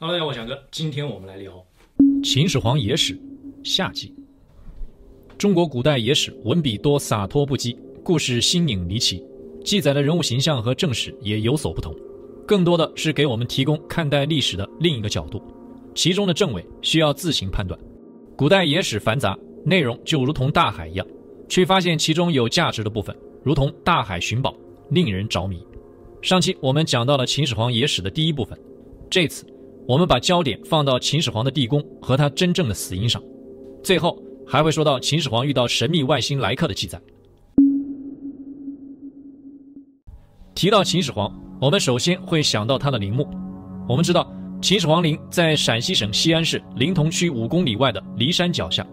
Hello，大家好，我是翔哥。今天我们来聊秦始皇野史下集。中国古代野史文笔多洒脱不羁，故事新颖离奇，记载的人物形象和正史也有所不同，更多的是给我们提供看待历史的另一个角度，其中的正伪需要自行判断。古代野史繁杂，内容就如同大海一样，去发现其中有价值的部分，如同大海寻宝，令人着迷。上期我们讲到了秦始皇野史的第一部分，这次我们把焦点放到秦始皇的地宫和他真正的死因上，最后还会说到秦始皇遇到神秘外星来客的记载。提到秦始皇，我们首先会想到他的陵墓。我们知道秦始皇陵在陕西省西安市临潼区五公里外的骊山脚下，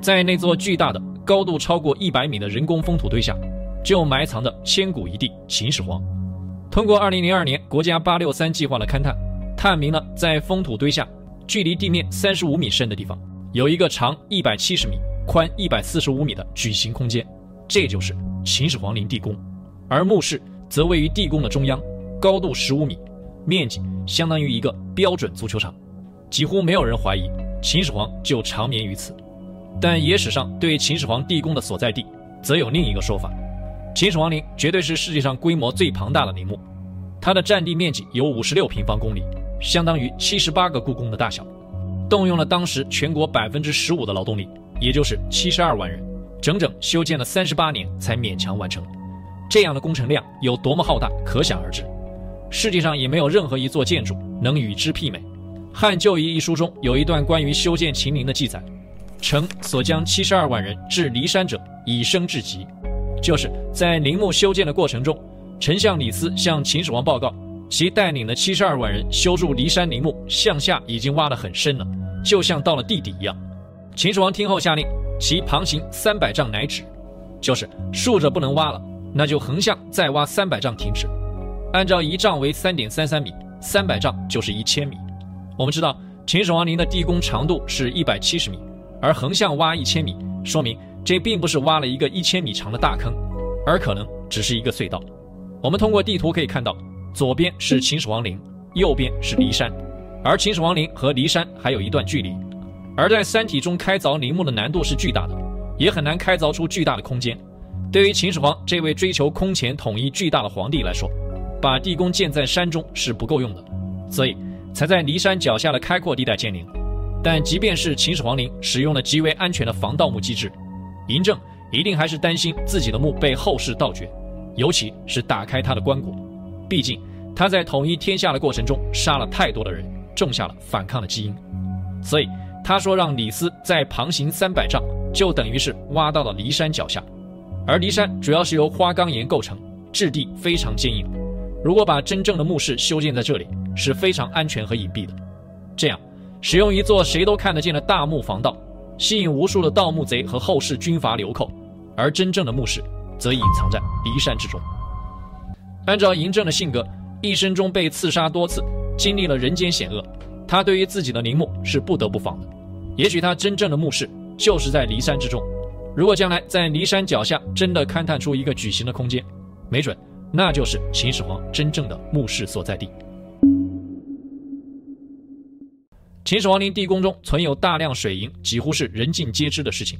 在那座巨大的、高度超过一百米的人工封土堆下，就埋藏着千古一帝秦始皇。通过2002年国家863计划的勘探，探明了在封土堆下，距离地面35米深的地方，有一个长170米、宽145米的矩形空间，这就是秦始皇陵地宫。而墓室则位于地宫的中央，高度15米，面积相当于一个标准足球场，几乎没有人怀疑秦始皇就长眠于此。但野史上对秦始皇地宫的所在地，则有另一个说法。秦始皇陵绝对是世界上规模最庞大的陵墓，它的占地面积有五十六平方公里，相当于七十八个故宫的大小，动用了当时全国百分之十五的劳动力，也就是七十二万人，整整修建了三十八年才勉强完成。这样的工程量有多么浩大，可想而知。世界上也没有任何一座建筑能与之媲美。《汉旧仪》一书中有一段关于修建秦陵的记载：“臣所将七十二万人至骊山者，以生至极。”就是在陵墓修建的过程中，丞相李斯向秦始皇报告，其带领的七十二万人修筑骊山陵墓，向下已经挖得很深了，就像到了地底一样。秦始皇听后下令，其旁行三百丈乃止，就是竖着不能挖了，那就横向再挖三百丈停止。按照一丈为三点三三米，三百丈就是一千米。我们知道秦始皇陵的地宫长度是一百七十米，而横向挖一千米，说明。这并不是挖了一个一千米长的大坑，而可能只是一个隧道。我们通过地图可以看到，左边是秦始皇陵，右边是骊山，而秦始皇陵和骊山还有一段距离。而在三体中开凿陵墓的难度是巨大的，也很难开凿出巨大的空间。对于秦始皇这位追求空前统一巨大的皇帝来说，把地宫建在山中是不够用的，所以才在骊山脚下的开阔地带建陵。但即便是秦始皇陵使用了极为安全的防盗墓机制。嬴政一定还是担心自己的墓被后世盗掘，尤其是打开他的棺椁。毕竟他在统一天下的过程中杀了太多的人，种下了反抗的基因。所以他说让李斯再旁行三百丈，就等于是挖到了骊山脚下。而骊山主要是由花岗岩构成，质地非常坚硬。如果把真正的墓室修建在这里，是非常安全和隐蔽的。这样，使用一座谁都看得见的大墓防盗。吸引无数的盗墓贼和后世军阀流寇，而真正的墓室则隐藏在骊山之中。按照嬴政的性格，一生中被刺杀多次，经历了人间险恶，他对于自己的陵墓是不得不防的。也许他真正的墓室就是在骊山之中。如果将来在骊山脚下真的勘探出一个矩形的空间，没准那就是秦始皇真正的墓室所在地。秦始皇陵地宫中存有大量水银，几乎是人尽皆知的事情。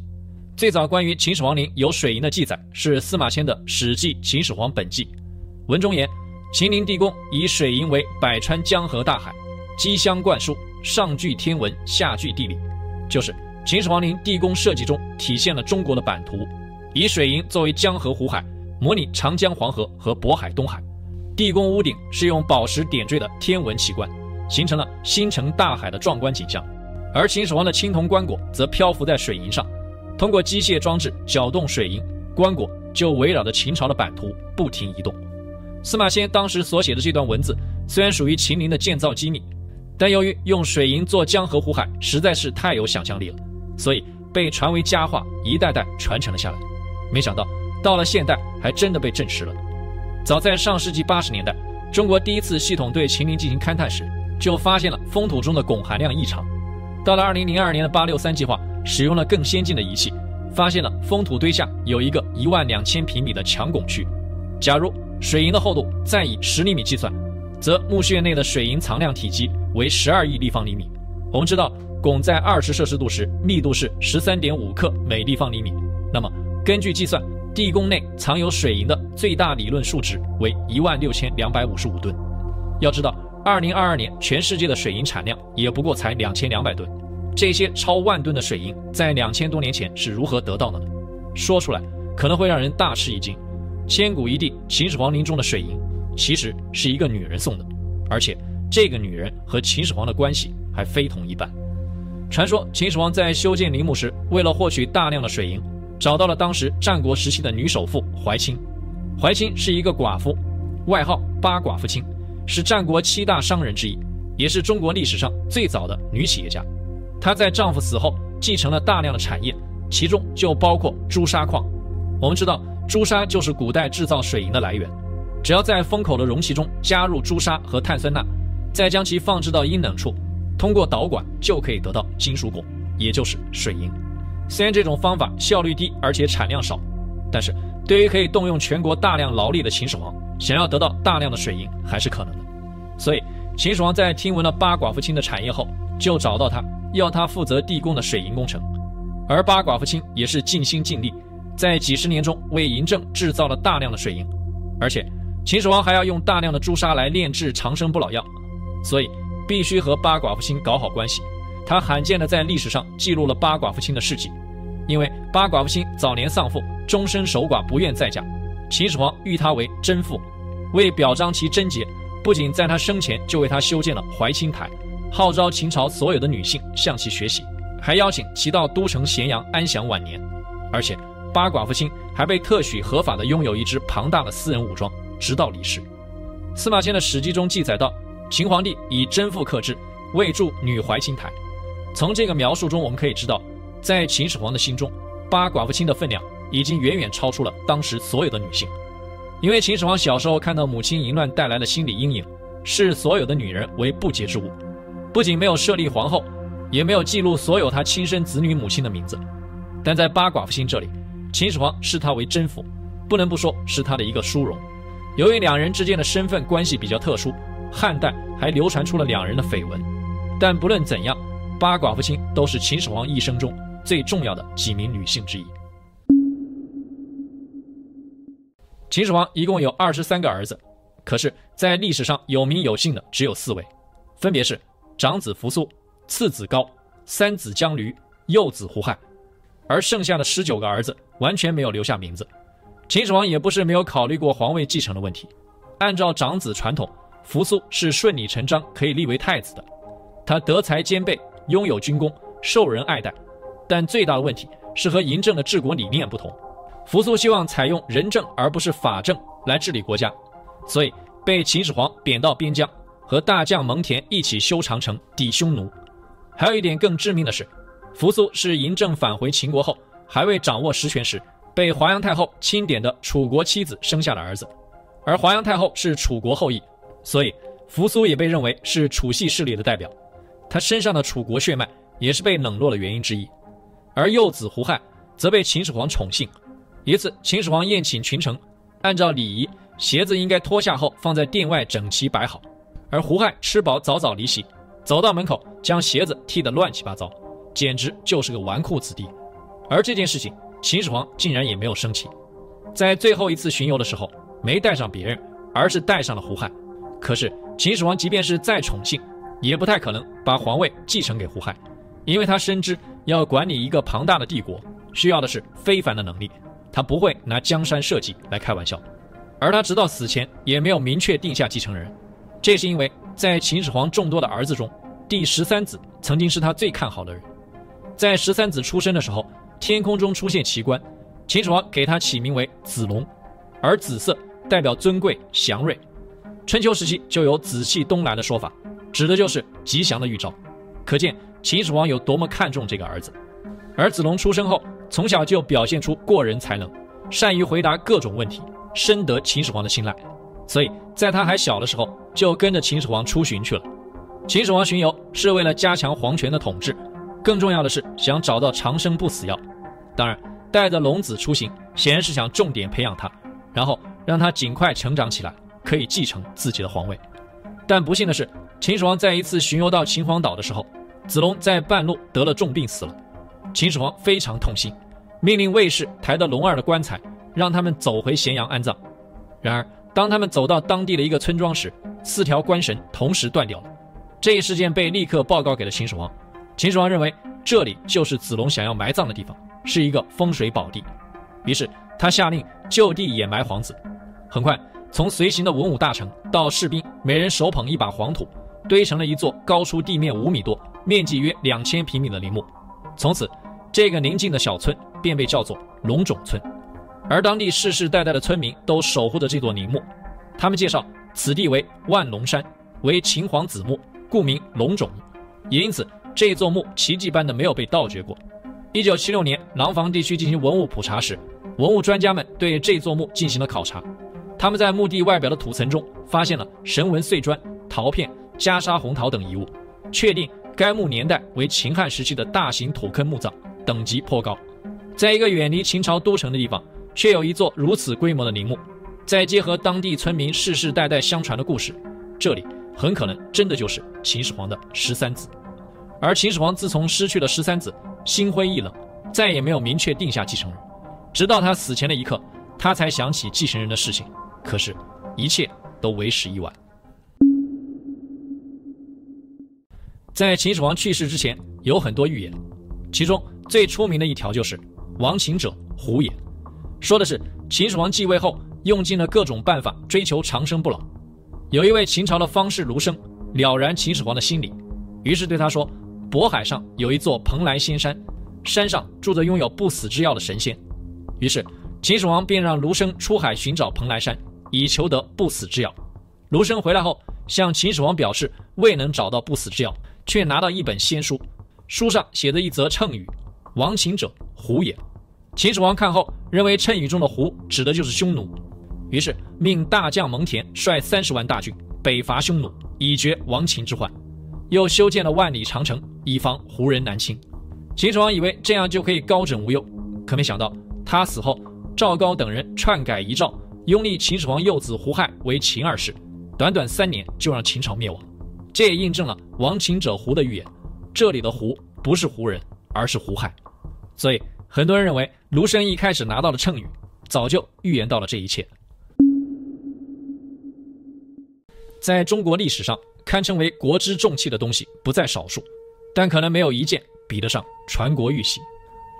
最早关于秦始皇陵有水银的记载是司马迁的《史记·秦始皇本纪》，文中言：“秦陵地宫以水银为百川江河大海，机相灌输，上具天文，下具地理。”就是秦始皇陵地宫设计中体现了中国的版图，以水银作为江河湖海，模拟长江黄河和渤海东海。地宫屋顶是用宝石点缀的天文奇观。形成了星辰大海的壮观景象，而秦始皇的青铜棺椁则漂浮在水银上，通过机械装置搅动水银，棺椁就围绕着秦朝的版图不停移动。司马迁当时所写的这段文字虽然属于秦陵的建造机密，但由于用水银做江河湖海实在是太有想象力了，所以被传为佳话，一代代传承了下来。没想到到了现代，还真的被证实了。早在上世纪八十年代，中国第一次系统对秦陵进行勘探时，就发现了封土中的汞含量异常。到了二零零二年的八六三计划，使用了更先进的仪器，发现了封土堆下有一个一万两千平米的强汞区。假如水银的厚度再以十厘米计算，则墓穴内的水银藏量体积为十二亿立方厘米。我们知道，汞在二十摄氏度时密度是十三点五克每立方厘米。那么，根据计算，地宫内藏有水银的最大理论数值为一万六千两百五十五吨。要知道，二零二二年全世界的水银产量也不过才两千两百吨。这些超万吨的水银在两千多年前是如何得到的呢？说出来可能会让人大吃一惊。千古一帝秦始皇陵中的水银，其实是一个女人送的，而且这个女人和秦始皇的关系还非同一般。传说秦始皇在修建陵墓时，为了获取大量的水银，找到了当时战国时期的女首富怀清。怀清是一个寡妇，外号八寡妇清，是战国七大商人之一，也是中国历史上最早的女企业家。她在丈夫死后继承了大量的产业，其中就包括朱砂矿。我们知道，朱砂就是古代制造水银的来源。只要在封口的容器中加入朱砂和碳酸钠，再将其放置到阴冷处，通过导管就可以得到金属汞，也就是水银。虽然这种方法效率低，而且产量少，但是对于可以动用全国大量劳力的秦始皇，想要得到大量的水银还是可能的。所以，秦始皇在听闻了八寡妇卿的产业后，就找到他。要他负责地宫的水银工程，而八寡妇卿也是尽心尽力，在几十年中为嬴政制造了大量的水银，而且秦始皇还要用大量的朱砂来炼制长生不老药，所以必须和八寡妇卿搞好关系。他罕见的在历史上记录了八寡妇卿的事迹，因为八寡妇卿早年丧父，终身守寡，不愿再嫁，秦始皇誉她为贞妇，为表彰其贞洁，不仅在她生前就为她修建了怀清台。号召秦朝所有的女性向其学习，还邀请其到都城咸阳安享晚年。而且八寡妇卿还被特许合法的拥有一支庞大的私人武装，直到离世。司马迁的《史记》中记载道，秦皇帝以贞妇克制，为筑女怀清台。从这个描述中，我们可以知道，在秦始皇的心中，八寡妇卿的分量已经远远超出了当时所有的女性。因为秦始皇小时候看到母亲淫乱带来的心理阴影，视所有的女人为不洁之物。不仅没有设立皇后，也没有记录所有他亲生子女母亲的名字，但在八寡妇卿这里，秦始皇视她为贞妇，不能不说是他的一个殊荣。由于两人之间的身份关系比较特殊，汉代还流传出了两人的绯闻。但不论怎样，八寡妇卿都是秦始皇一生中最重要的几名女性之一。秦始皇一共有二十三个儿子，可是，在历史上有名有姓的只有四位，分别是。长子扶苏，次子高，三子姜驴，幼子胡亥，而剩下的十九个儿子完全没有留下名字。秦始皇也不是没有考虑过皇位继承的问题。按照长子传统，扶苏是顺理成章可以立为太子的。他德才兼备，拥有军功，受人爱戴。但最大的问题是和嬴政的治国理念不同。扶苏希望采用仁政而不是法政来治理国家，所以被秦始皇贬到边疆。和大将蒙恬一起修长城抵匈奴。还有一点更致命的是，扶苏是嬴政返回秦国后还未掌握实权时，被华阳太后钦点的楚国妻子生下的儿子。而华阳太后是楚国后裔，所以扶苏也被认为是楚系势力的代表。他身上的楚国血脉也是被冷落的原因之一。而幼子胡亥则被秦始皇宠幸。一次，秦始皇宴请群臣，按照礼仪，鞋子应该脱下后放在殿外整齐摆好。而胡亥吃饱早早离席，走到门口将鞋子踢得乱七八糟，简直就是个纨绔子弟。而这件事情，秦始皇竟然也没有生气，在最后一次巡游的时候，没带上别人，而是带上了胡亥。可是秦始皇即便是再宠幸，也不太可能把皇位继承给胡亥，因为他深知要管理一个庞大的帝国，需要的是非凡的能力，他不会拿江山社稷来开玩笑。而他直到死前也没有明确定下继承人。这是因为在秦始皇众多的儿子中，第十三子曾经是他最看好的人。在十三子出生的时候，天空中出现奇观，秦始皇给他起名为子龙，而紫色代表尊贵祥瑞。春秋时期就有“紫气东来”的说法，指的就是吉祥的预兆。可见秦始皇有多么看重这个儿子。而子龙出生后，从小就表现出过人才能，善于回答各种问题，深得秦始皇的青睐。所以，在他还小的时候，就跟着秦始皇出巡去了。秦始皇巡游是为了加强皇权的统治，更重要的是想找到长生不死药。当然，带着龙子出行，显然是想重点培养他，然后让他尽快成长起来，可以继承自己的皇位。但不幸的是，秦始皇在一次巡游到秦皇岛的时候，子龙在半路得了重病死了。秦始皇非常痛心，命令卫士抬着龙儿的棺材，让他们走回咸阳安葬。然而，当他们走到当地的一个村庄时，四条棺绳同时断掉了。这一事件被立刻报告给了秦始皇。秦始皇认为这里就是子龙想要埋葬的地方，是一个风水宝地。于是他下令就地掩埋皇子。很快，从随行的文武大臣到士兵，每人手捧一把黄土，堆成了一座高出地面五米多、面积约两千平米的陵墓。从此，这个宁静的小村便被叫做龙冢村。而当地世世代代的村民都守护着这座陵墓。他们介绍此地为万龙山，为秦皇子墓，故名龙冢。也因此，这一座墓奇迹般的没有被盗掘过。一九七六年，廊坊地区进行文物普查时，文物专家们对这座墓进行了考察。他们在墓地外表的土层中发现了神纹碎砖、陶片、袈裟红陶等遗物，确定该墓年代为秦汉时期的大型土坑墓葬，等级颇高。在一个远离秦朝都城的地方，却有一座如此规模的陵墓，再结合当地村民世世代代相传的故事，这里很可能真的就是秦始皇的十三子。而秦始皇自从失去了十三子，心灰意冷，再也没有明确定下继承人。直到他死前的一刻，他才想起继承人的事情。可是，一切都为时已晚。在秦始皇去世之前，有很多预言，其中最出名的一条就是“亡秦者，胡也”。说的是秦始皇继位后，用尽了各种办法追求长生不老。有一位秦朝的方士卢生了然秦始皇的心理，于是对他说：“渤海上有一座蓬莱仙山，山上住着拥有不死之药的神仙。”于是秦始皇便让卢生出海寻找蓬莱山，以求得不死之药。卢生回来后向秦始皇表示未能找到不死之药，却拿到一本仙书，书上写着一则谶语：“亡秦者，胡也。”秦始皇看后认为谶语中的“胡”指的就是匈奴，于是命大将蒙恬率三十万大军北伐匈奴，以绝亡秦之患。又修建了万里长城，以防胡人南侵。秦始皇以为这样就可以高枕无忧，可没想到他死后，赵高等人篡改遗诏，拥立秦始皇幼子胡亥为秦二世，短短三年就让秦朝灭亡。这也印证了“亡秦者胡”的预言。这里的“胡”不是胡人，而是胡亥。所以。很多人认为，卢生一开始拿到的谶语，早就预言到了这一切。在中国历史上，堪称为国之重器的东西不在少数，但可能没有一件比得上传国玉玺。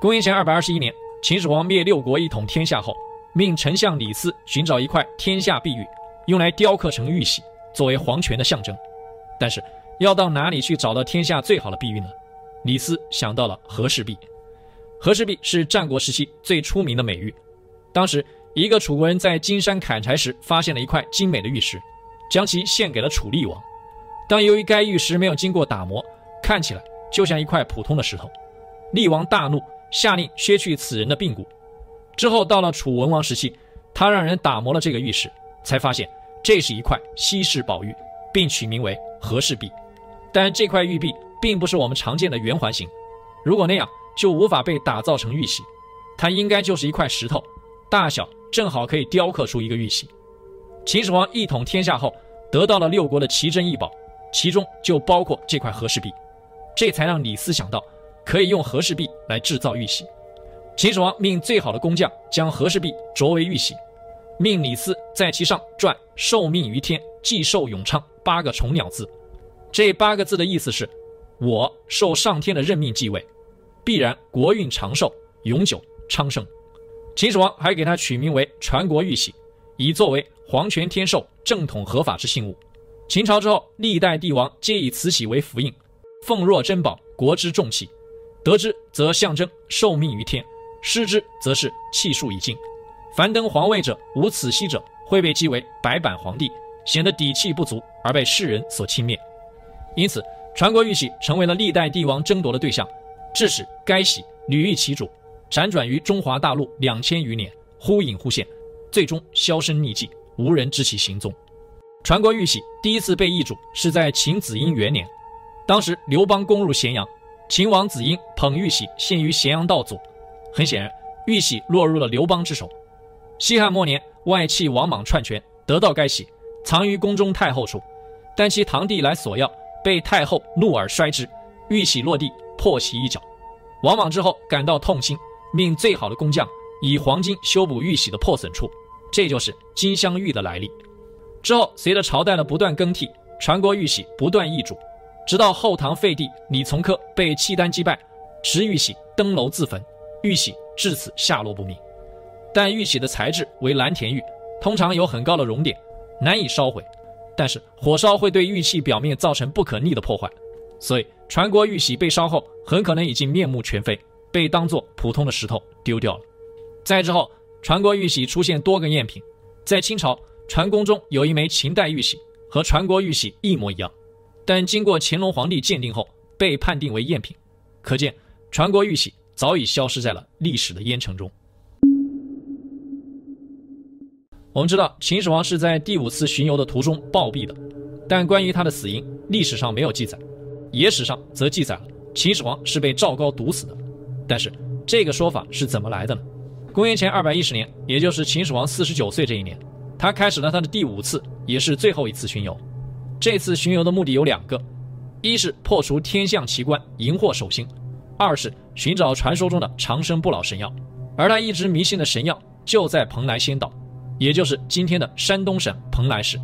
公元前二百二十一年，秦始皇灭六国，一统天下后，命丞相李斯寻找一块天下碧玉，用来雕刻成玉玺，作为皇权的象征。但是，要到哪里去找到天下最好的碧玉呢？李斯想到了和氏璧。和氏璧是战国时期最出名的美玉。当时，一个楚国人在金山砍柴时发现了一块精美的玉石，将其献给了楚厉王。但由于该玉石没有经过打磨，看起来就像一块普通的石头。厉王大怒，下令削去此人的髌骨。之后到了楚文王时期，他让人打磨了这个玉石，才发现这是一块稀世宝玉，并取名为和氏璧。但这块玉璧并不是我们常见的圆环形，如果那样。就无法被打造成玉玺，它应该就是一块石头，大小正好可以雕刻出一个玉玺。秦始皇一统天下后，得到了六国的奇珍异宝，其中就包括这块和氏璧，这才让李斯想到可以用和氏璧来制造玉玺。秦始皇命最好的工匠将和氏璧琢为玉玺，命李斯在其上撰“受命于天，既寿永昌”八个虫鸟字。这八个字的意思是：我受上天的任命继位。必然国运长寿，永久昌盛。秦始皇还给他取名为“传国玉玺”，以作为皇权天授、正统合法之信物。秦朝之后，历代帝王皆以此玺为符印，奉若珍宝，国之重器。得之则象征受命于天，失之则是气数已尽。凡登皇位者无此玺者，会被讥为白板皇帝，显得底气不足，而被世人所轻蔑。因此，传国玉玺成为了历代帝王争夺的对象。致使该玺屡遇其主，辗转于中华大陆两千余年，忽隐忽现，最终销声匿迹，无人知其行踪。传国玉玺第一次被易主是在秦子婴元年，当时刘邦攻入咸阳，秦王子婴捧玉玺献于咸阳道左，很显然玉玺落入了刘邦之手。西汉末年，外戚王莽篡权，得到该玺，藏于宫中太后处。但其堂弟来索要，被太后怒而摔之，玉玺落地，破其一角。王莽之后感到痛心，命最好的工匠以黄金修补玉玺的破损处，这就是金镶玉的来历。之后，随着朝代的不断更替，传国玉玺不断易主，直到后唐废帝李从珂被契丹击败，持玉玺登楼自焚，玉玺至此下落不明。但玉玺的材质为蓝田玉，通常有很高的熔点，难以烧毁。但是火烧会对玉器表面造成不可逆的破坏，所以传国玉玺被烧后，很可能已经面目全非，被当作普通的石头丢掉了。再之后，传国玉玺出现多个赝品，在清朝，传宫中有一枚秦代玉玺，和传国玉玺一模一样，但经过乾隆皇帝鉴定后，被判定为赝品，可见传国玉玺早已消失在了历史的烟尘中。我们知道秦始皇是在第五次巡游的途中暴毙的，但关于他的死因，历史上没有记载，野史上则记载了秦始皇是被赵高毒死的。但是这个说法是怎么来的呢？公元前二百一十年，也就是秦始皇四十九岁这一年，他开始了他的第五次，也是最后一次巡游。这次巡游的目的有两个：一是破除天象奇观，迎获首星；二是寻找传说中的长生不老神药。而他一直迷信的神药就在蓬莱仙岛。也就是今天的山东省蓬莱市，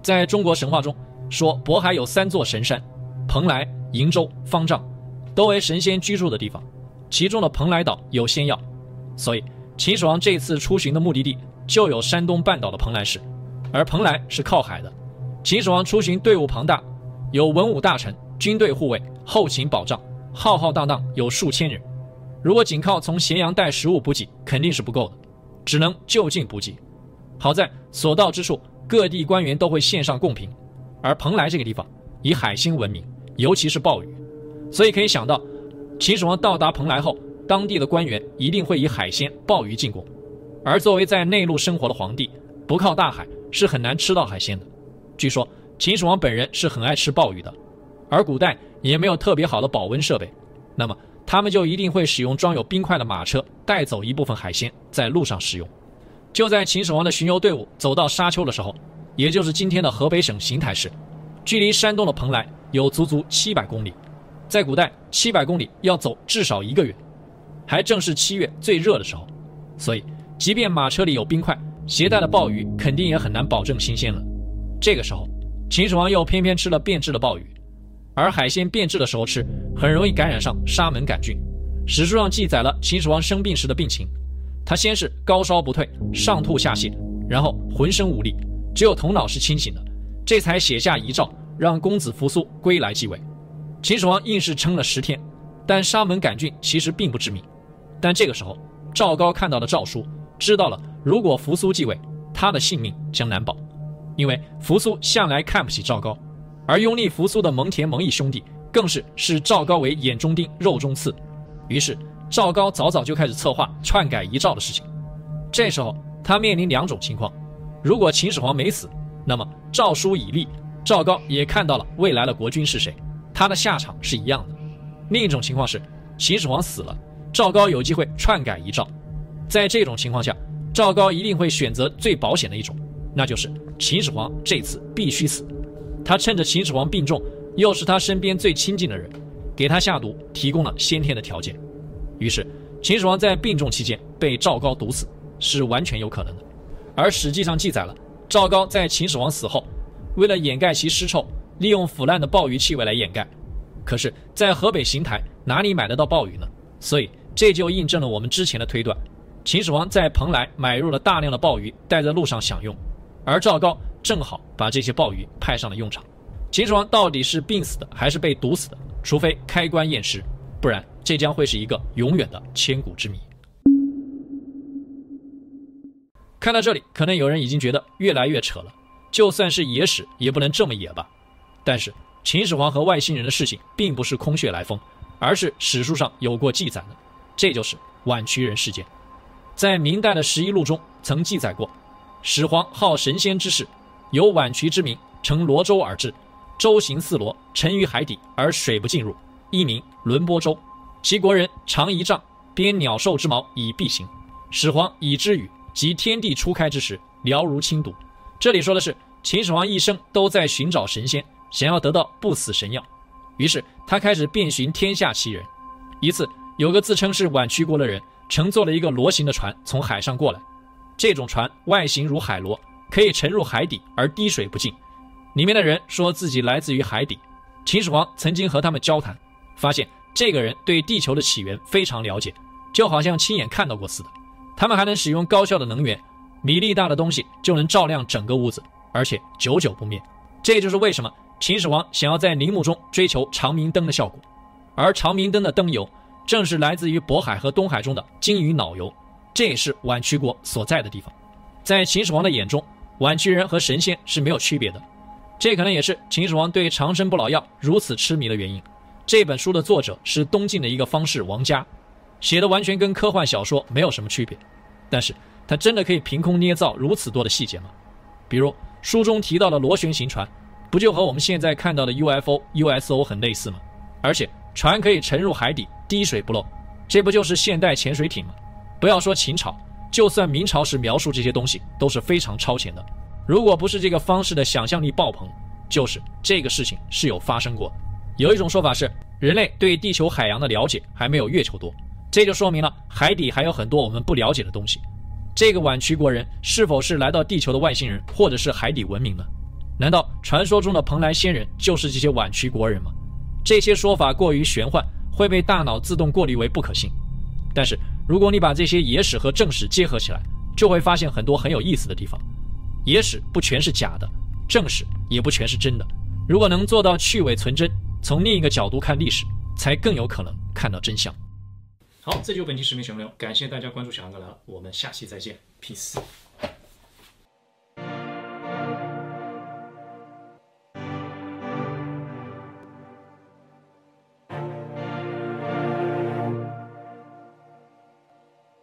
在中国神话中说，渤海有三座神山，蓬莱、瀛洲、方丈，都为神仙居住的地方。其中的蓬莱岛有仙药，所以秦始皇这次出巡的目的地就有山东半岛的蓬莱市。而蓬莱是靠海的，秦始皇出行队伍庞大，有文武大臣、军队护卫、后勤保障，浩浩荡荡有数千人。如果仅靠从咸阳带食物补给，肯定是不够的，只能就近补给。好在所到之处，各地官员都会献上贡品，而蓬莱这个地方以海鲜闻名，尤其是鲍鱼，所以可以想到，秦始皇到达蓬莱后，当地的官员一定会以海鲜、鲍鱼进贡。而作为在内陆生活的皇帝，不靠大海是很难吃到海鲜的。据说秦始皇本人是很爱吃鲍鱼的，而古代也没有特别好的保温设备，那么他们就一定会使用装有冰块的马车带走一部分海鲜，在路上食用。就在秦始皇的巡游队伍走到沙丘的时候，也就是今天的河北省邢台市，距离山东的蓬莱有足足七百公里。在古代，七百公里要走至少一个月，还正是七月最热的时候，所以即便马车里有冰块，携带的鲍鱼肯定也很难保证新鲜了。这个时候，秦始皇又偏偏吃了变质的鲍鱼，而海鲜变质的时候吃，很容易感染上沙门杆菌。史书上记载了秦始皇生病时的病情。他先是高烧不退，上吐下泻，然后浑身无力，只有头脑是清醒的，这才写下遗诏，让公子扶苏归来继位。秦始皇硬是撑了十天，但沙门杆菌其实并不致命。但这个时候，赵高看到了诏书，知道了如果扶苏继位，他的性命将难保，因为扶苏向来看不起赵高，而拥立扶苏的蒙恬、蒙毅兄弟更是视赵高为眼中钉、肉中刺，于是。赵高早早就开始策划篡改遗诏的事情，这时候他面临两种情况：如果秦始皇没死，那么诏书已立，赵高也看到了未来的国君是谁，他的下场是一样的；另一种情况是秦始皇死了，赵高有机会篡改遗诏。在这种情况下，赵高一定会选择最保险的一种，那就是秦始皇这次必须死。他趁着秦始皇病重，又是他身边最亲近的人，给他下毒提供了先天的条件。于是，秦始皇在病重期间被赵高毒死是完全有可能的。而史记上记载了，赵高在秦始皇死后，为了掩盖其尸臭，利用腐烂的鲍鱼气味来掩盖。可是，在河北邢台哪里买得到鲍鱼呢？所以这就印证了我们之前的推断：秦始皇在蓬莱买入了大量的鲍鱼，带在路上享用，而赵高正好把这些鲍鱼派上了用场。秦始皇到底是病死的还是被毒死的？除非开棺验尸，不然。这将会是一个永远的千古之谜。看到这里，可能有人已经觉得越来越扯了。就算是野史，也不能这么野吧？但是秦始皇和外星人的事情，并不是空穴来风，而是史书上有过记载的。这就是宛渠人事件。在明代的《十一录》中曾记载过：始皇好神仙之事，有宛渠之名，乘螺舟而至，舟行似螺，沉于海底而水不进入，一名轮波舟。其国人长一丈，编鸟兽之毛以蔽形。始皇以之语，及天地初开之时，寥如轻读。这里说的是秦始皇一生都在寻找神仙，想要得到不死神药，于是他开始遍寻天下奇人。一次，有个自称是宛渠国的人，乘坐了一个螺形的船从海上过来。这种船外形如海螺，可以沉入海底而滴水不进。里面的人说自己来自于海底。秦始皇曾经和他们交谈，发现这个人对地球的起源非常了解，就好像亲眼看到过似的。他们还能使用高效的能源，米粒大的东西就能照亮整个屋子，而且久久不灭。这就是为什么秦始皇想要在陵墓中追求长明灯的效果。而长明灯的灯油，正是来自于渤海和东海中的鲸鱼脑油。这也是宛曲国所在的地方。在秦始皇的眼中，宛曲人和神仙是没有区别的。这可能也是秦始皇对长生不老药如此痴迷的原因。这本书的作者是东晋的一个方士王嘉，写的完全跟科幻小说没有什么区别。但是他真的可以凭空捏造如此多的细节吗？比如书中提到的螺旋形船，不就和我们现在看到的 UFO、USO 很类似吗？而且船可以沉入海底，滴水不漏，这不就是现代潜水艇吗？不要说秦朝，就算明朝时描述这些东西都是非常超前的。如果不是这个方士的想象力爆棚，就是这个事情是有发生过。有一种说法是，人类对地球海洋的了解还没有月球多，这就说明了海底还有很多我们不了解的东西。这个宛曲国人是否是来到地球的外星人，或者是海底文明呢？难道传说中的蓬莱仙人就是这些宛曲国人吗？这些说法过于玄幻，会被大脑自动过滤为不可信。但是，如果你把这些野史和正史结合起来，就会发现很多很有意思的地方。野史不全是假的，正史也不全是真的。如果能做到去伪存真，从另一个角度看历史，才更有可能看到真相。好，这就是本期视频全部内容，感谢大家关注小杨哥来了，我们下期再见，peace。